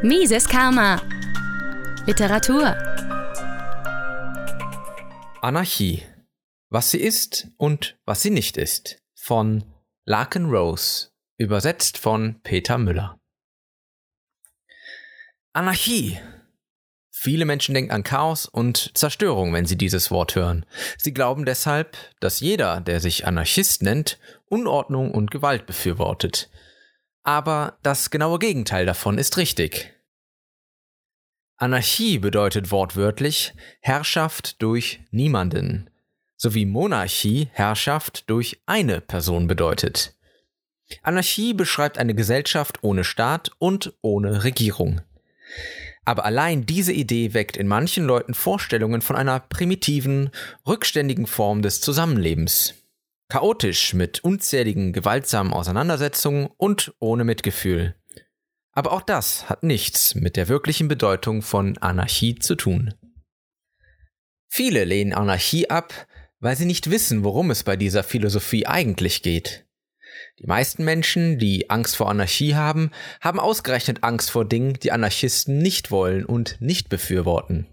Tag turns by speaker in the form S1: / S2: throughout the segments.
S1: Mises Karma. Literatur.
S2: Anarchie. Was sie ist und was sie nicht ist. Von Larkin Rose. Übersetzt von Peter Müller. Anarchie. Viele Menschen denken an Chaos und Zerstörung, wenn sie dieses Wort hören. Sie glauben deshalb, dass jeder, der sich Anarchist nennt, Unordnung und Gewalt befürwortet. Aber das genaue Gegenteil davon ist richtig. Anarchie bedeutet wortwörtlich Herrschaft durch niemanden, sowie Monarchie Herrschaft durch eine Person bedeutet. Anarchie beschreibt eine Gesellschaft ohne Staat und ohne Regierung. Aber allein diese Idee weckt in manchen Leuten Vorstellungen von einer primitiven, rückständigen Form des Zusammenlebens. Chaotisch mit unzähligen gewaltsamen Auseinandersetzungen und ohne Mitgefühl. Aber auch das hat nichts mit der wirklichen Bedeutung von Anarchie zu tun. Viele lehnen Anarchie ab, weil sie nicht wissen, worum es bei dieser Philosophie eigentlich geht. Die meisten Menschen, die Angst vor Anarchie haben, haben ausgerechnet Angst vor Dingen, die Anarchisten nicht wollen und nicht befürworten.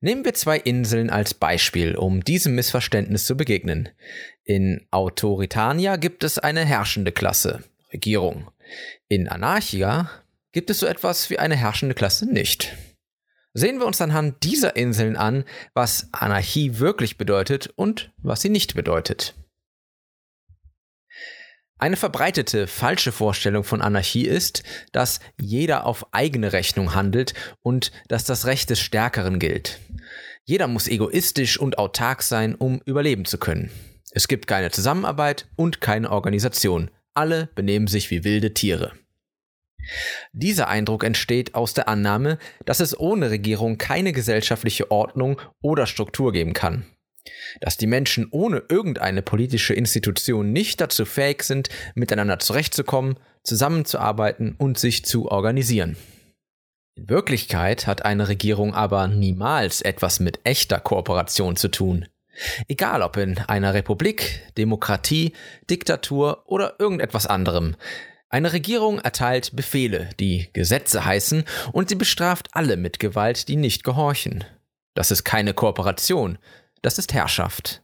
S2: Nehmen wir zwei Inseln als Beispiel, um diesem Missverständnis zu begegnen. In Autoritania gibt es eine herrschende Klasse, Regierung. In Anarchia gibt es so etwas wie eine herrschende Klasse nicht. Sehen wir uns anhand dieser Inseln an, was Anarchie wirklich bedeutet und was sie nicht bedeutet. Eine verbreitete falsche Vorstellung von Anarchie ist, dass jeder auf eigene Rechnung handelt und dass das Recht des Stärkeren gilt. Jeder muss egoistisch und autark sein, um überleben zu können. Es gibt keine Zusammenarbeit und keine Organisation. Alle benehmen sich wie wilde Tiere. Dieser Eindruck entsteht aus der Annahme, dass es ohne Regierung keine gesellschaftliche Ordnung oder Struktur geben kann dass die Menschen ohne irgendeine politische Institution nicht dazu fähig sind, miteinander zurechtzukommen, zusammenzuarbeiten und sich zu organisieren. In Wirklichkeit hat eine Regierung aber niemals etwas mit echter Kooperation zu tun. Egal ob in einer Republik, Demokratie, Diktatur oder irgendetwas anderem. Eine Regierung erteilt Befehle, die Gesetze heißen, und sie bestraft alle mit Gewalt, die nicht gehorchen. Das ist keine Kooperation, das ist Herrschaft.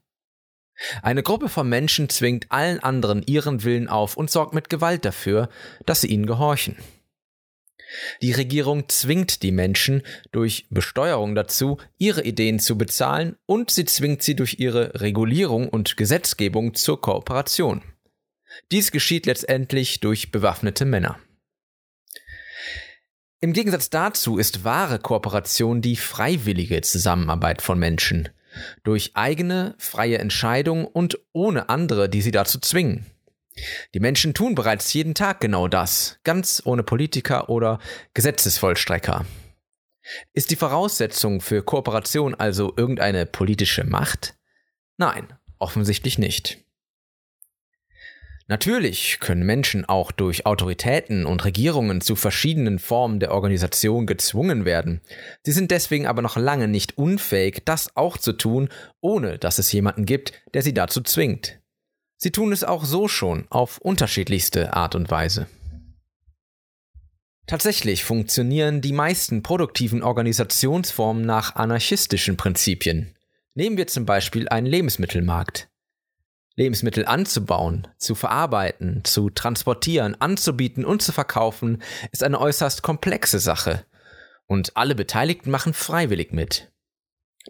S2: Eine Gruppe von Menschen zwingt allen anderen ihren Willen auf und sorgt mit Gewalt dafür, dass sie ihnen gehorchen. Die Regierung zwingt die Menschen durch Besteuerung dazu, ihre Ideen zu bezahlen und sie zwingt sie durch ihre Regulierung und Gesetzgebung zur Kooperation. Dies geschieht letztendlich durch bewaffnete Männer. Im Gegensatz dazu ist wahre Kooperation die freiwillige Zusammenarbeit von Menschen durch eigene freie Entscheidung und ohne andere, die sie dazu zwingen. Die Menschen tun bereits jeden Tag genau das, ganz ohne Politiker oder Gesetzesvollstrecker. Ist die Voraussetzung für Kooperation also irgendeine politische Macht? Nein, offensichtlich nicht. Natürlich können Menschen auch durch Autoritäten und Regierungen zu verschiedenen Formen der Organisation gezwungen werden. Sie sind deswegen aber noch lange nicht unfähig, das auch zu tun, ohne dass es jemanden gibt, der sie dazu zwingt. Sie tun es auch so schon, auf unterschiedlichste Art und Weise. Tatsächlich funktionieren die meisten produktiven Organisationsformen nach anarchistischen Prinzipien. Nehmen wir zum Beispiel einen Lebensmittelmarkt. Lebensmittel anzubauen, zu verarbeiten, zu transportieren, anzubieten und zu verkaufen, ist eine äußerst komplexe Sache. Und alle Beteiligten machen freiwillig mit.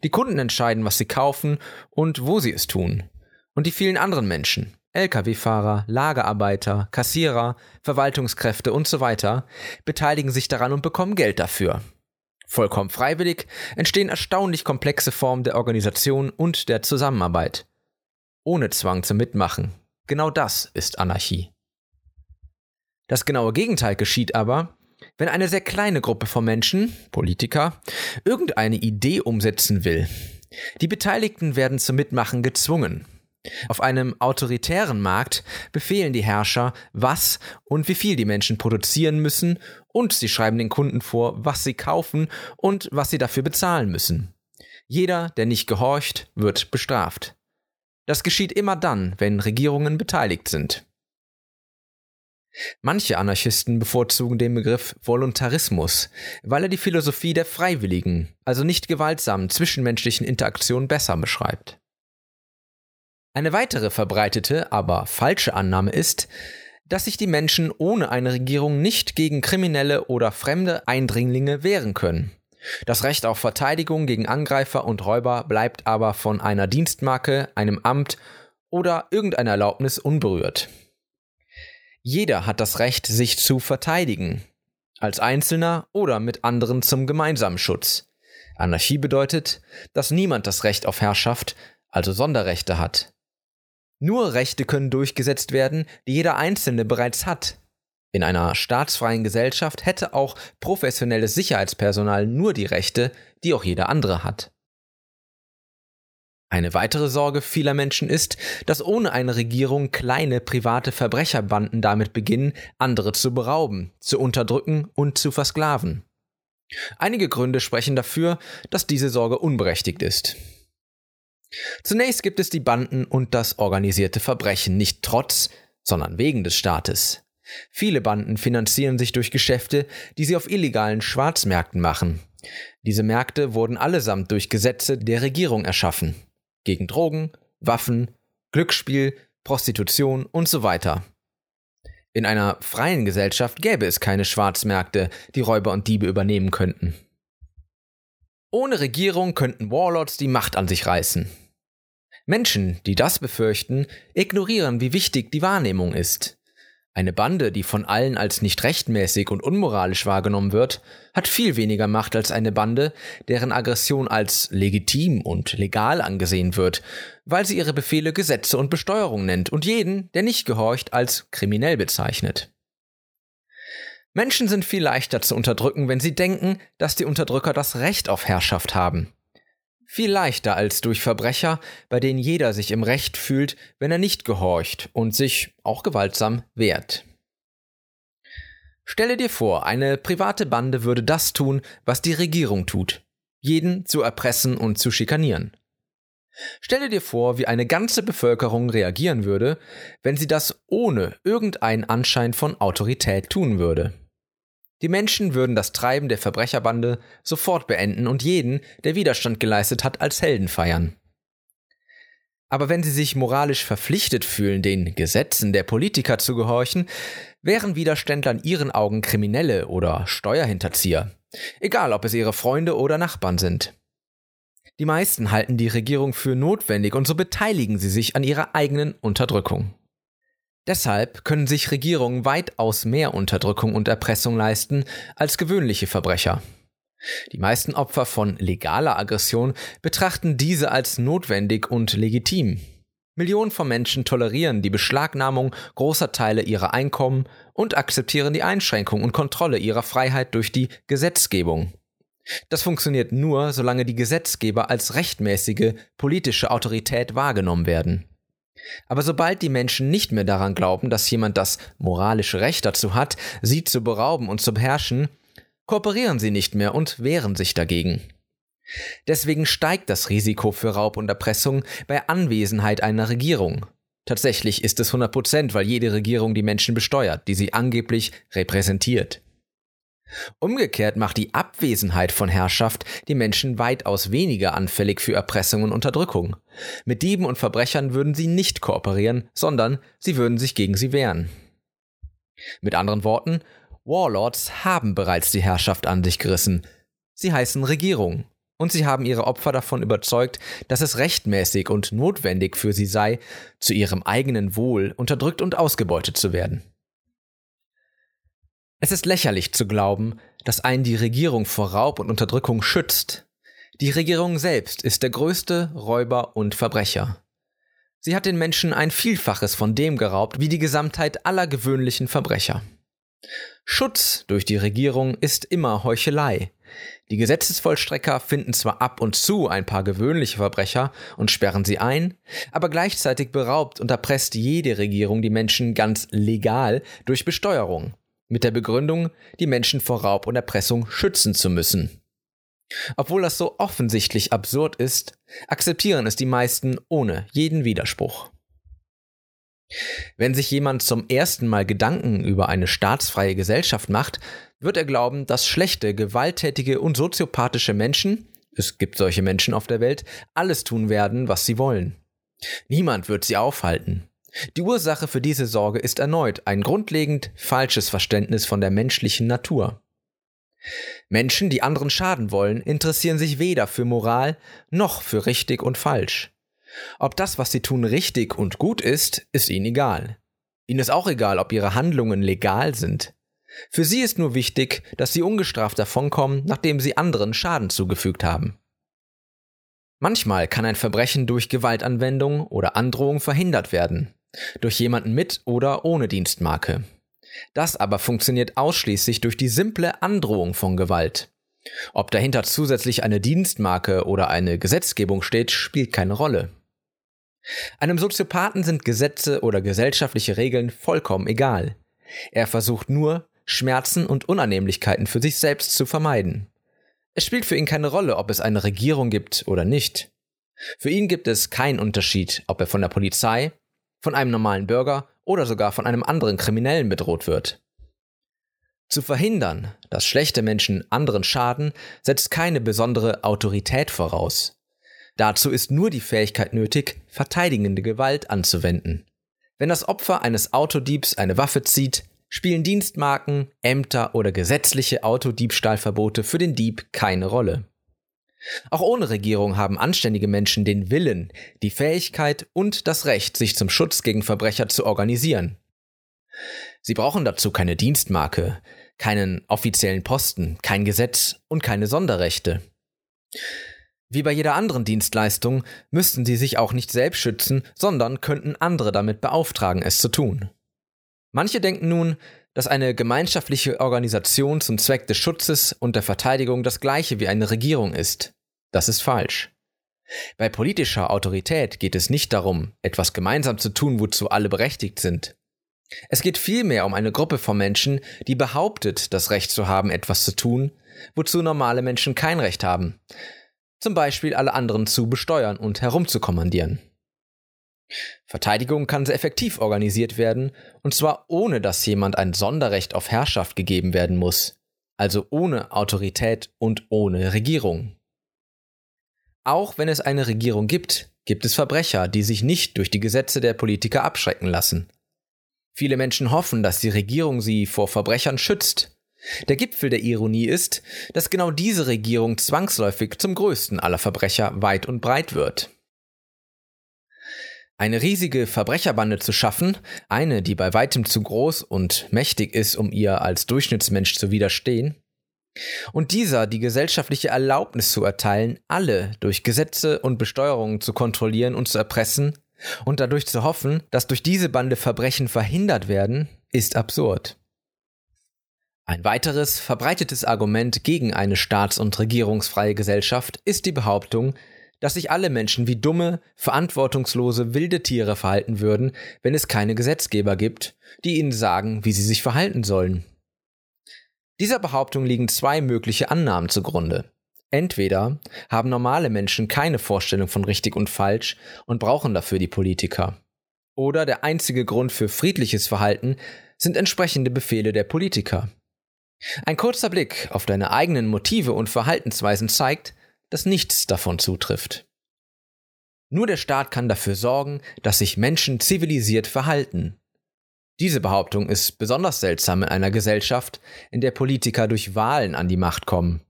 S2: Die Kunden entscheiden, was sie kaufen und wo sie es tun. Und die vielen anderen Menschen, Lkw-Fahrer, Lagerarbeiter, Kassierer, Verwaltungskräfte und so weiter, beteiligen sich daran und bekommen Geld dafür. Vollkommen freiwillig entstehen erstaunlich komplexe Formen der Organisation und der Zusammenarbeit ohne Zwang zum Mitmachen. Genau das ist Anarchie. Das genaue Gegenteil geschieht aber, wenn eine sehr kleine Gruppe von Menschen, Politiker, irgendeine Idee umsetzen will. Die Beteiligten werden zum Mitmachen gezwungen. Auf einem autoritären Markt befehlen die Herrscher, was und wie viel die Menschen produzieren müssen, und sie schreiben den Kunden vor, was sie kaufen und was sie dafür bezahlen müssen. Jeder, der nicht gehorcht, wird bestraft. Das geschieht immer dann, wenn Regierungen beteiligt sind. Manche Anarchisten bevorzugen den Begriff Voluntarismus, weil er die Philosophie der freiwilligen, also nicht gewaltsamen zwischenmenschlichen Interaktion besser beschreibt. Eine weitere verbreitete, aber falsche Annahme ist, dass sich die Menschen ohne eine Regierung nicht gegen kriminelle oder fremde Eindringlinge wehren können. Das Recht auf Verteidigung gegen Angreifer und Räuber bleibt aber von einer Dienstmarke, einem Amt oder irgendeiner Erlaubnis unberührt. Jeder hat das Recht, sich zu verteidigen, als Einzelner oder mit anderen zum gemeinsamen Schutz. Anarchie bedeutet, dass niemand das Recht auf Herrschaft, also Sonderrechte hat. Nur Rechte können durchgesetzt werden, die jeder Einzelne bereits hat. In einer staatsfreien Gesellschaft hätte auch professionelles Sicherheitspersonal nur die Rechte, die auch jeder andere hat. Eine weitere Sorge vieler Menschen ist, dass ohne eine Regierung kleine private Verbrecherbanden damit beginnen, andere zu berauben, zu unterdrücken und zu versklaven. Einige Gründe sprechen dafür, dass diese Sorge unberechtigt ist. Zunächst gibt es die Banden und das organisierte Verbrechen nicht trotz, sondern wegen des Staates. Viele Banden finanzieren sich durch Geschäfte, die sie auf illegalen Schwarzmärkten machen. Diese Märkte wurden allesamt durch Gesetze der Regierung erschaffen gegen Drogen, Waffen, Glücksspiel, Prostitution und so weiter. In einer freien Gesellschaft gäbe es keine Schwarzmärkte, die Räuber und Diebe übernehmen könnten. Ohne Regierung könnten Warlords die Macht an sich reißen. Menschen, die das befürchten, ignorieren, wie wichtig die Wahrnehmung ist. Eine Bande, die von allen als nicht rechtmäßig und unmoralisch wahrgenommen wird, hat viel weniger Macht als eine Bande, deren Aggression als legitim und legal angesehen wird, weil sie ihre Befehle Gesetze und Besteuerung nennt und jeden, der nicht gehorcht, als kriminell bezeichnet. Menschen sind viel leichter zu unterdrücken, wenn sie denken, dass die Unterdrücker das Recht auf Herrschaft haben. Viel leichter als durch Verbrecher, bei denen jeder sich im Recht fühlt, wenn er nicht gehorcht und sich, auch gewaltsam, wehrt. Stelle dir vor, eine private Bande würde das tun, was die Regierung tut, jeden zu erpressen und zu schikanieren. Stelle dir vor, wie eine ganze Bevölkerung reagieren würde, wenn sie das ohne irgendeinen Anschein von Autorität tun würde. Die Menschen würden das Treiben der Verbrecherbande sofort beenden und jeden, der Widerstand geleistet hat, als Helden feiern. Aber wenn sie sich moralisch verpflichtet fühlen, den Gesetzen der Politiker zu gehorchen, wären Widerständler in ihren Augen Kriminelle oder Steuerhinterzieher, egal ob es ihre Freunde oder Nachbarn sind. Die meisten halten die Regierung für notwendig und so beteiligen sie sich an ihrer eigenen Unterdrückung. Deshalb können sich Regierungen weitaus mehr Unterdrückung und Erpressung leisten als gewöhnliche Verbrecher. Die meisten Opfer von legaler Aggression betrachten diese als notwendig und legitim. Millionen von Menschen tolerieren die Beschlagnahmung großer Teile ihrer Einkommen und akzeptieren die Einschränkung und Kontrolle ihrer Freiheit durch die Gesetzgebung. Das funktioniert nur, solange die Gesetzgeber als rechtmäßige politische Autorität wahrgenommen werden. Aber sobald die Menschen nicht mehr daran glauben, dass jemand das moralische Recht dazu hat, sie zu berauben und zu beherrschen, kooperieren sie nicht mehr und wehren sich dagegen. Deswegen steigt das Risiko für Raub und Erpressung bei Anwesenheit einer Regierung. Tatsächlich ist es 100 Prozent, weil jede Regierung die Menschen besteuert, die sie angeblich repräsentiert. Umgekehrt macht die Abwesenheit von Herrschaft die Menschen weitaus weniger anfällig für Erpressung und Unterdrückung. Mit Dieben und Verbrechern würden sie nicht kooperieren, sondern sie würden sich gegen sie wehren. Mit anderen Worten, Warlords haben bereits die Herrschaft an sich gerissen. Sie heißen Regierung. Und sie haben ihre Opfer davon überzeugt, dass es rechtmäßig und notwendig für sie sei, zu ihrem eigenen Wohl unterdrückt und ausgebeutet zu werden. Es ist lächerlich zu glauben, dass einen die Regierung vor Raub und Unterdrückung schützt. Die Regierung selbst ist der größte Räuber und Verbrecher. Sie hat den Menschen ein Vielfaches von dem geraubt wie die Gesamtheit aller gewöhnlichen Verbrecher. Schutz durch die Regierung ist immer Heuchelei. Die Gesetzesvollstrecker finden zwar ab und zu ein paar gewöhnliche Verbrecher und sperren sie ein, aber gleichzeitig beraubt und erpresst jede Regierung die Menschen ganz legal durch Besteuerung mit der Begründung, die Menschen vor Raub und Erpressung schützen zu müssen. Obwohl das so offensichtlich absurd ist, akzeptieren es die meisten ohne jeden Widerspruch. Wenn sich jemand zum ersten Mal Gedanken über eine staatsfreie Gesellschaft macht, wird er glauben, dass schlechte, gewalttätige und soziopathische Menschen, es gibt solche Menschen auf der Welt, alles tun werden, was sie wollen. Niemand wird sie aufhalten. Die Ursache für diese Sorge ist erneut ein grundlegend falsches Verständnis von der menschlichen Natur. Menschen, die anderen schaden wollen, interessieren sich weder für Moral noch für richtig und falsch. Ob das, was sie tun, richtig und gut ist, ist ihnen egal. Ihnen ist auch egal, ob ihre Handlungen legal sind. Für sie ist nur wichtig, dass sie ungestraft davonkommen, nachdem sie anderen Schaden zugefügt haben. Manchmal kann ein Verbrechen durch Gewaltanwendung oder Androhung verhindert werden, durch jemanden mit oder ohne Dienstmarke. Das aber funktioniert ausschließlich durch die simple Androhung von Gewalt. Ob dahinter zusätzlich eine Dienstmarke oder eine Gesetzgebung steht, spielt keine Rolle. Einem Soziopathen sind Gesetze oder gesellschaftliche Regeln vollkommen egal. Er versucht nur, Schmerzen und Unannehmlichkeiten für sich selbst zu vermeiden. Es spielt für ihn keine Rolle, ob es eine Regierung gibt oder nicht. Für ihn gibt es keinen Unterschied, ob er von der Polizei, von einem normalen Bürger oder sogar von einem anderen Kriminellen bedroht wird. Zu verhindern, dass schlechte Menschen anderen schaden, setzt keine besondere Autorität voraus. Dazu ist nur die Fähigkeit nötig, verteidigende Gewalt anzuwenden. Wenn das Opfer eines Autodiebs eine Waffe zieht, spielen Dienstmarken, Ämter oder gesetzliche Autodiebstahlverbote für den Dieb keine Rolle. Auch ohne Regierung haben anständige Menschen den Willen, die Fähigkeit und das Recht, sich zum Schutz gegen Verbrecher zu organisieren. Sie brauchen dazu keine Dienstmarke, keinen offiziellen Posten, kein Gesetz und keine Sonderrechte. Wie bei jeder anderen Dienstleistung müssten sie sich auch nicht selbst schützen, sondern könnten andere damit beauftragen, es zu tun. Manche denken nun, dass eine gemeinschaftliche Organisation zum Zweck des Schutzes und der Verteidigung das gleiche wie eine Regierung ist. Das ist falsch. Bei politischer Autorität geht es nicht darum, etwas gemeinsam zu tun, wozu alle berechtigt sind. Es geht vielmehr um eine Gruppe von Menschen, die behauptet, das Recht zu haben, etwas zu tun, wozu normale Menschen kein Recht haben. Zum Beispiel alle anderen zu besteuern und herumzukommandieren. Verteidigung kann sehr effektiv organisiert werden, und zwar ohne dass jemand ein Sonderrecht auf Herrschaft gegeben werden muss, also ohne Autorität und ohne Regierung. Auch wenn es eine Regierung gibt, gibt es Verbrecher, die sich nicht durch die Gesetze der Politiker abschrecken lassen. Viele Menschen hoffen, dass die Regierung sie vor Verbrechern schützt. Der Gipfel der Ironie ist, dass genau diese Regierung zwangsläufig zum größten aller Verbrecher weit und breit wird. Eine riesige Verbrecherbande zu schaffen, eine, die bei weitem zu groß und mächtig ist, um ihr als Durchschnittsmensch zu widerstehen, und dieser die gesellschaftliche Erlaubnis zu erteilen, alle durch Gesetze und Besteuerungen zu kontrollieren und zu erpressen und dadurch zu hoffen, dass durch diese Bande Verbrechen verhindert werden, ist absurd. Ein weiteres verbreitetes Argument gegen eine staats- und regierungsfreie Gesellschaft ist die Behauptung, dass sich alle Menschen wie dumme, verantwortungslose, wilde Tiere verhalten würden, wenn es keine Gesetzgeber gibt, die ihnen sagen, wie sie sich verhalten sollen. Dieser Behauptung liegen zwei mögliche Annahmen zugrunde. Entweder haben normale Menschen keine Vorstellung von richtig und falsch und brauchen dafür die Politiker. Oder der einzige Grund für friedliches Verhalten sind entsprechende Befehle der Politiker. Ein kurzer Blick auf deine eigenen Motive und Verhaltensweisen zeigt, dass nichts davon zutrifft. Nur der Staat kann dafür sorgen, dass sich Menschen zivilisiert verhalten. Diese Behauptung ist besonders seltsam in einer Gesellschaft, in der Politiker durch Wahlen an die Macht kommen.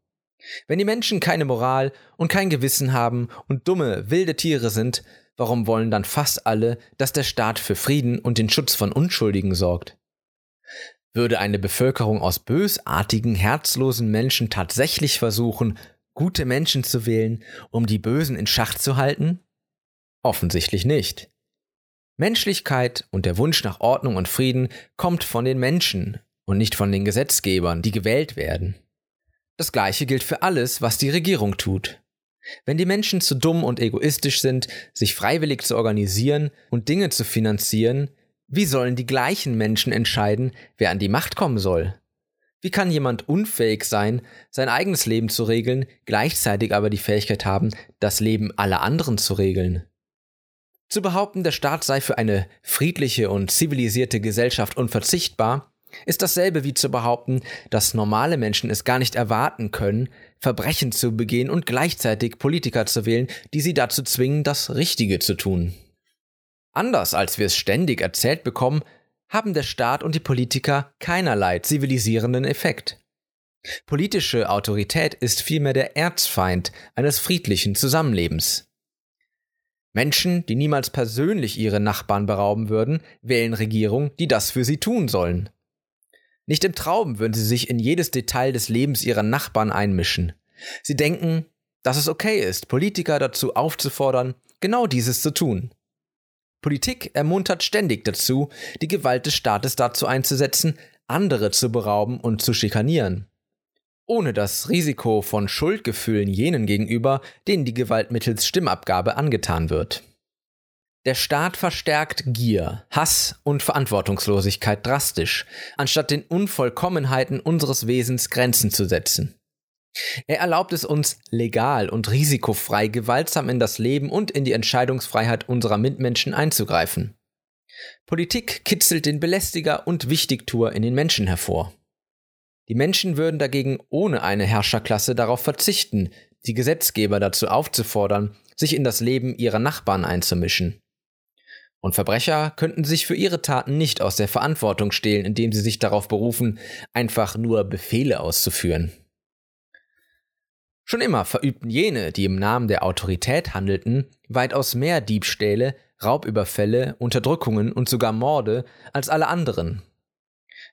S2: Wenn die Menschen keine Moral und kein Gewissen haben und dumme, wilde Tiere sind, warum wollen dann fast alle, dass der Staat für Frieden und den Schutz von Unschuldigen sorgt? Würde eine Bevölkerung aus bösartigen, herzlosen Menschen tatsächlich versuchen, gute Menschen zu wählen, um die Bösen in Schach zu halten? Offensichtlich nicht. Menschlichkeit und der Wunsch nach Ordnung und Frieden kommt von den Menschen und nicht von den Gesetzgebern, die gewählt werden. Das gleiche gilt für alles, was die Regierung tut. Wenn die Menschen zu dumm und egoistisch sind, sich freiwillig zu organisieren und Dinge zu finanzieren, wie sollen die gleichen Menschen entscheiden, wer an die Macht kommen soll? Wie kann jemand unfähig sein, sein eigenes Leben zu regeln, gleichzeitig aber die Fähigkeit haben, das Leben aller anderen zu regeln? Zu behaupten, der Staat sei für eine friedliche und zivilisierte Gesellschaft unverzichtbar, ist dasselbe wie zu behaupten, dass normale Menschen es gar nicht erwarten können, Verbrechen zu begehen und gleichzeitig Politiker zu wählen, die sie dazu zwingen, das Richtige zu tun. Anders als wir es ständig erzählt bekommen, haben der Staat und die Politiker keinerlei zivilisierenden Effekt. Politische Autorität ist vielmehr der Erzfeind eines friedlichen Zusammenlebens. Menschen, die niemals persönlich ihre Nachbarn berauben würden, wählen Regierungen, die das für sie tun sollen. Nicht im Traum würden sie sich in jedes Detail des Lebens ihrer Nachbarn einmischen. Sie denken, dass es okay ist, Politiker dazu aufzufordern, genau dieses zu tun. Politik ermuntert ständig dazu, die Gewalt des Staates dazu einzusetzen, andere zu berauben und zu schikanieren. Ohne das Risiko von Schuldgefühlen jenen gegenüber, denen die Gewalt mittels Stimmabgabe angetan wird. Der Staat verstärkt Gier, Hass und Verantwortungslosigkeit drastisch, anstatt den Unvollkommenheiten unseres Wesens Grenzen zu setzen. Er erlaubt es uns legal und risikofrei gewaltsam in das Leben und in die Entscheidungsfreiheit unserer Mitmenschen einzugreifen. Politik kitzelt den Belästiger und Wichtigtuer in den Menschen hervor. Die Menschen würden dagegen ohne eine Herrscherklasse darauf verzichten, die Gesetzgeber dazu aufzufordern, sich in das Leben ihrer Nachbarn einzumischen. Und Verbrecher könnten sich für ihre Taten nicht aus der Verantwortung stehlen, indem sie sich darauf berufen, einfach nur Befehle auszuführen. Schon immer verübten jene, die im Namen der Autorität handelten, weitaus mehr Diebstähle, Raubüberfälle, Unterdrückungen und sogar Morde als alle anderen.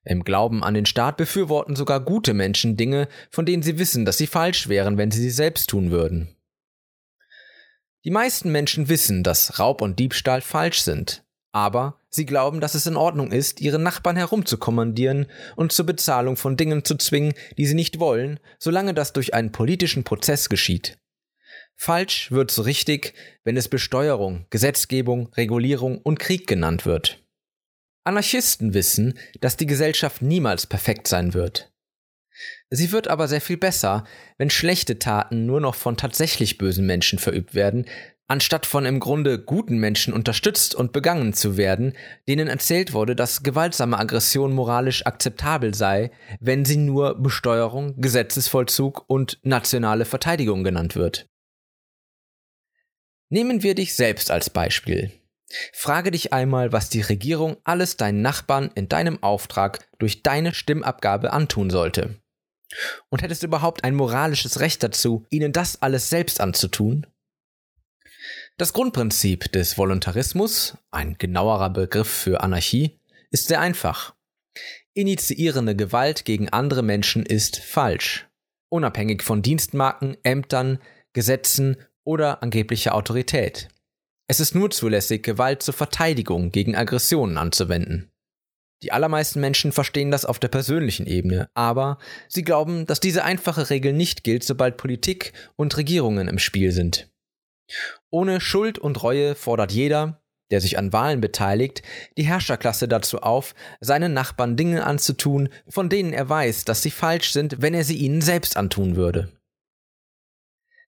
S2: Im Glauben an den Staat befürworten sogar gute Menschen Dinge, von denen sie wissen, dass sie falsch wären, wenn sie sie selbst tun würden. Die meisten Menschen wissen, dass Raub und Diebstahl falsch sind, aber sie glauben, dass es in Ordnung ist, ihre Nachbarn herumzukommandieren und zur Bezahlung von Dingen zu zwingen, die sie nicht wollen, solange das durch einen politischen Prozess geschieht. Falsch wird so richtig, wenn es Besteuerung, Gesetzgebung, Regulierung und Krieg genannt wird. Anarchisten wissen, dass die Gesellschaft niemals perfekt sein wird. Sie wird aber sehr viel besser, wenn schlechte Taten nur noch von tatsächlich bösen Menschen verübt werden, anstatt von im Grunde guten Menschen unterstützt und begangen zu werden, denen erzählt wurde, dass gewaltsame Aggression moralisch akzeptabel sei, wenn sie nur Besteuerung, Gesetzesvollzug und nationale Verteidigung genannt wird. Nehmen wir dich selbst als Beispiel. Frage dich einmal, was die Regierung alles deinen Nachbarn in deinem Auftrag durch deine Stimmabgabe antun sollte. Und hättest du überhaupt ein moralisches Recht dazu, ihnen das alles selbst anzutun? Das Grundprinzip des Voluntarismus, ein genauerer Begriff für Anarchie, ist sehr einfach. Initiierende Gewalt gegen andere Menschen ist falsch, unabhängig von Dienstmarken, Ämtern, Gesetzen oder angeblicher Autorität. Es ist nur zulässig, Gewalt zur Verteidigung gegen Aggressionen anzuwenden. Die allermeisten Menschen verstehen das auf der persönlichen Ebene, aber sie glauben, dass diese einfache Regel nicht gilt, sobald Politik und Regierungen im Spiel sind. Ohne Schuld und Reue fordert jeder, der sich an Wahlen beteiligt, die Herrscherklasse dazu auf, seinen Nachbarn Dinge anzutun, von denen er weiß, dass sie falsch sind, wenn er sie ihnen selbst antun würde.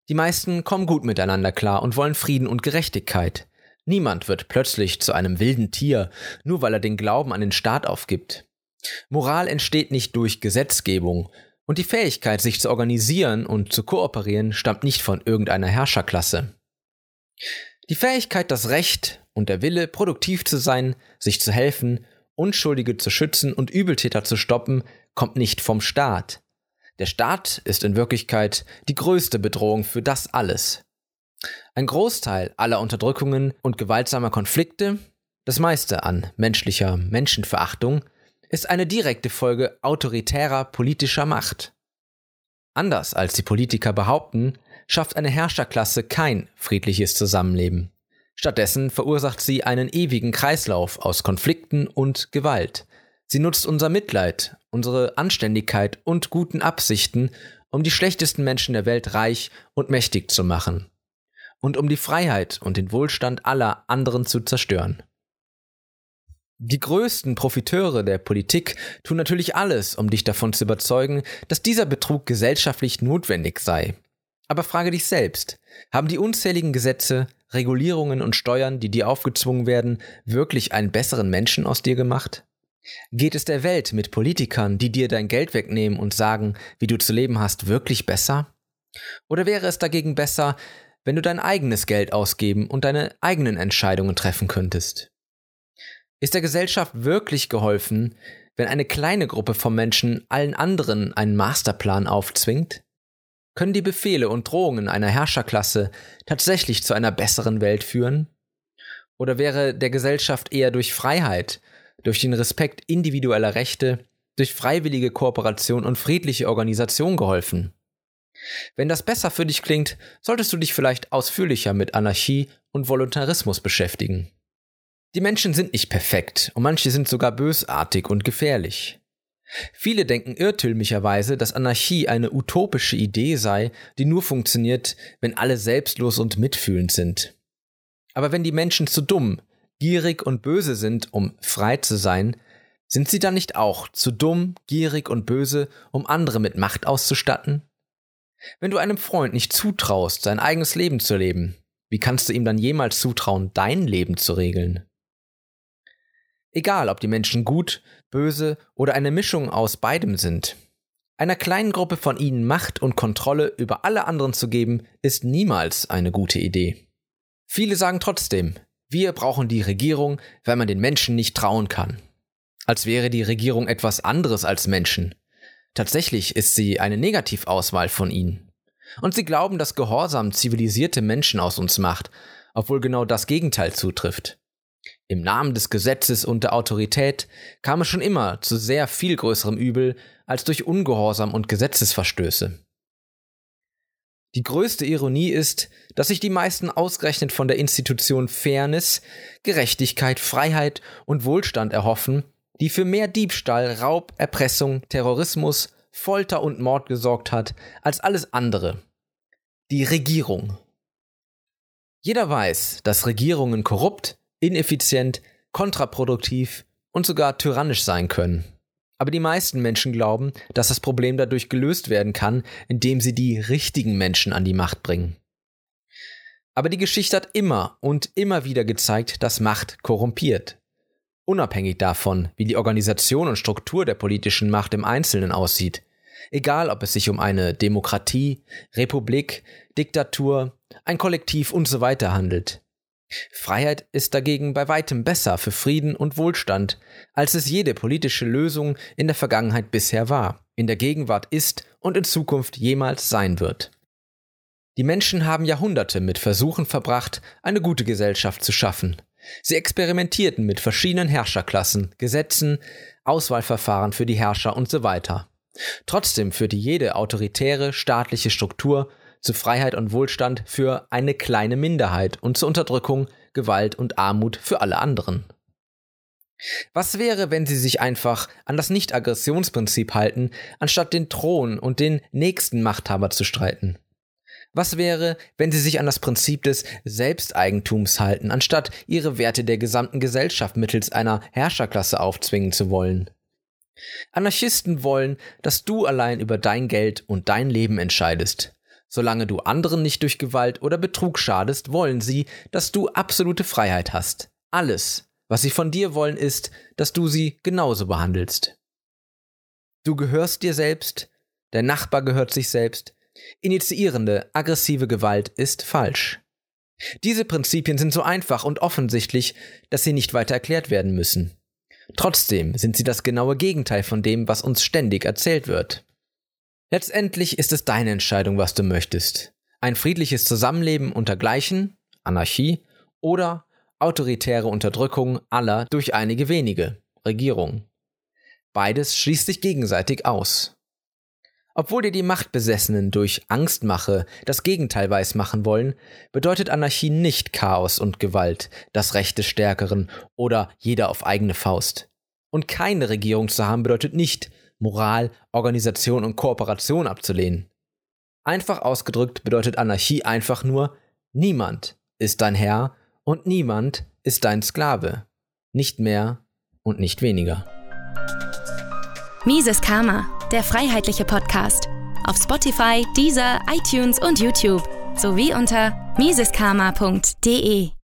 S2: Die meisten kommen gut miteinander klar und wollen Frieden und Gerechtigkeit. Niemand wird plötzlich zu einem wilden Tier, nur weil er den Glauben an den Staat aufgibt. Moral entsteht nicht durch Gesetzgebung, und die Fähigkeit, sich zu organisieren und zu kooperieren, stammt nicht von irgendeiner Herrscherklasse. Die Fähigkeit, das Recht und der Wille, produktiv zu sein, sich zu helfen, Unschuldige zu schützen und Übeltäter zu stoppen, kommt nicht vom Staat. Der Staat ist in Wirklichkeit die größte Bedrohung für das alles. Ein Großteil aller Unterdrückungen und gewaltsamer Konflikte, das meiste an menschlicher Menschenverachtung, ist eine direkte Folge autoritärer politischer Macht. Anders als die Politiker behaupten, schafft eine Herrscherklasse kein friedliches Zusammenleben. Stattdessen verursacht sie einen ewigen Kreislauf aus Konflikten und Gewalt. Sie nutzt unser Mitleid, unsere Anständigkeit und guten Absichten, um die schlechtesten Menschen der Welt reich und mächtig zu machen und um die Freiheit und den Wohlstand aller anderen zu zerstören. Die größten Profiteure der Politik tun natürlich alles, um dich davon zu überzeugen, dass dieser Betrug gesellschaftlich notwendig sei. Aber frage dich selbst, haben die unzähligen Gesetze, Regulierungen und Steuern, die dir aufgezwungen werden, wirklich einen besseren Menschen aus dir gemacht? Geht es der Welt mit Politikern, die dir dein Geld wegnehmen und sagen, wie du zu leben hast, wirklich besser? Oder wäre es dagegen besser, wenn du dein eigenes Geld ausgeben und deine eigenen Entscheidungen treffen könntest? Ist der Gesellschaft wirklich geholfen, wenn eine kleine Gruppe von Menschen allen anderen einen Masterplan aufzwingt? Können die Befehle und Drohungen einer Herrscherklasse tatsächlich zu einer besseren Welt führen? Oder wäre der Gesellschaft eher durch Freiheit, durch den Respekt individueller Rechte, durch freiwillige Kooperation und friedliche Organisation geholfen? Wenn das besser für dich klingt, solltest du dich vielleicht ausführlicher mit Anarchie und Voluntarismus beschäftigen. Die Menschen sind nicht perfekt und manche sind sogar bösartig und gefährlich. Viele denken irrtümlicherweise, dass Anarchie eine utopische Idee sei, die nur funktioniert, wenn alle selbstlos und mitfühlend sind. Aber wenn die Menschen zu dumm, gierig und böse sind, um frei zu sein, sind sie dann nicht auch zu dumm, gierig und böse, um andere mit Macht auszustatten? Wenn du einem Freund nicht zutraust, sein eigenes Leben zu leben, wie kannst du ihm dann jemals zutrauen, dein Leben zu regeln? Egal, ob die Menschen gut, böse oder eine Mischung aus beidem sind. Einer kleinen Gruppe von ihnen Macht und Kontrolle über alle anderen zu geben, ist niemals eine gute Idee. Viele sagen trotzdem, wir brauchen die Regierung, weil man den Menschen nicht trauen kann. Als wäre die Regierung etwas anderes als Menschen. Tatsächlich ist sie eine Negativauswahl von ihnen. Und sie glauben, dass Gehorsam zivilisierte Menschen aus uns macht, obwohl genau das Gegenteil zutrifft. Im Namen des Gesetzes und der Autorität kam es schon immer zu sehr viel größerem Übel als durch Ungehorsam und Gesetzesverstöße. Die größte Ironie ist, dass sich die meisten ausgerechnet von der Institution Fairness, Gerechtigkeit, Freiheit und Wohlstand erhoffen, die für mehr Diebstahl, Raub, Erpressung, Terrorismus, Folter und Mord gesorgt hat als alles andere. Die Regierung. Jeder weiß, dass Regierungen korrupt, ineffizient, kontraproduktiv und sogar tyrannisch sein können. Aber die meisten Menschen glauben, dass das Problem dadurch gelöst werden kann, indem sie die richtigen Menschen an die Macht bringen. Aber die Geschichte hat immer und immer wieder gezeigt, dass Macht korrumpiert. Unabhängig davon, wie die Organisation und Struktur der politischen Macht im Einzelnen aussieht. Egal, ob es sich um eine Demokratie, Republik, Diktatur, ein Kollektiv und so weiter handelt. Freiheit ist dagegen bei weitem besser für Frieden und Wohlstand, als es jede politische Lösung in der Vergangenheit bisher war, in der Gegenwart ist und in Zukunft jemals sein wird. Die Menschen haben Jahrhunderte mit Versuchen verbracht, eine gute Gesellschaft zu schaffen. Sie experimentierten mit verschiedenen Herrscherklassen, Gesetzen, Auswahlverfahren für die Herrscher und so weiter. Trotzdem führte jede autoritäre staatliche Struktur zu Freiheit und Wohlstand für eine kleine Minderheit und zur Unterdrückung, Gewalt und Armut für alle anderen. Was wäre, wenn sie sich einfach an das Nicht-Aggressionsprinzip halten, anstatt den Thron und den nächsten Machthaber zu streiten? Was wäre, wenn sie sich an das Prinzip des Selbsteigentums halten, anstatt ihre Werte der gesamten Gesellschaft mittels einer Herrscherklasse aufzwingen zu wollen? Anarchisten wollen, dass du allein über dein Geld und dein Leben entscheidest. Solange du anderen nicht durch Gewalt oder Betrug schadest, wollen sie, dass du absolute Freiheit hast. Alles, was sie von dir wollen, ist, dass du sie genauso behandelst. Du gehörst dir selbst, der Nachbar gehört sich selbst. Initiierende, aggressive Gewalt ist falsch. Diese Prinzipien sind so einfach und offensichtlich, dass sie nicht weiter erklärt werden müssen. Trotzdem sind sie das genaue Gegenteil von dem, was uns ständig erzählt wird. Letztendlich ist es deine Entscheidung, was du möchtest. Ein friedliches Zusammenleben unter Gleichen, Anarchie, oder autoritäre Unterdrückung aller durch einige wenige, Regierung. Beides schließt sich gegenseitig aus. Obwohl dir die Machtbesessenen durch Angstmache das Gegenteil weismachen wollen, bedeutet Anarchie nicht Chaos und Gewalt, das Recht des Stärkeren oder jeder auf eigene Faust. Und keine Regierung zu haben bedeutet nicht, Moral, Organisation und Kooperation abzulehnen. Einfach ausgedrückt bedeutet Anarchie einfach nur, niemand ist dein Herr und niemand ist dein Sklave. Nicht mehr und nicht weniger.
S1: Mises Karma, der freiheitliche Podcast. Auf Spotify, Deezer, iTunes und YouTube sowie unter Miseskarma.de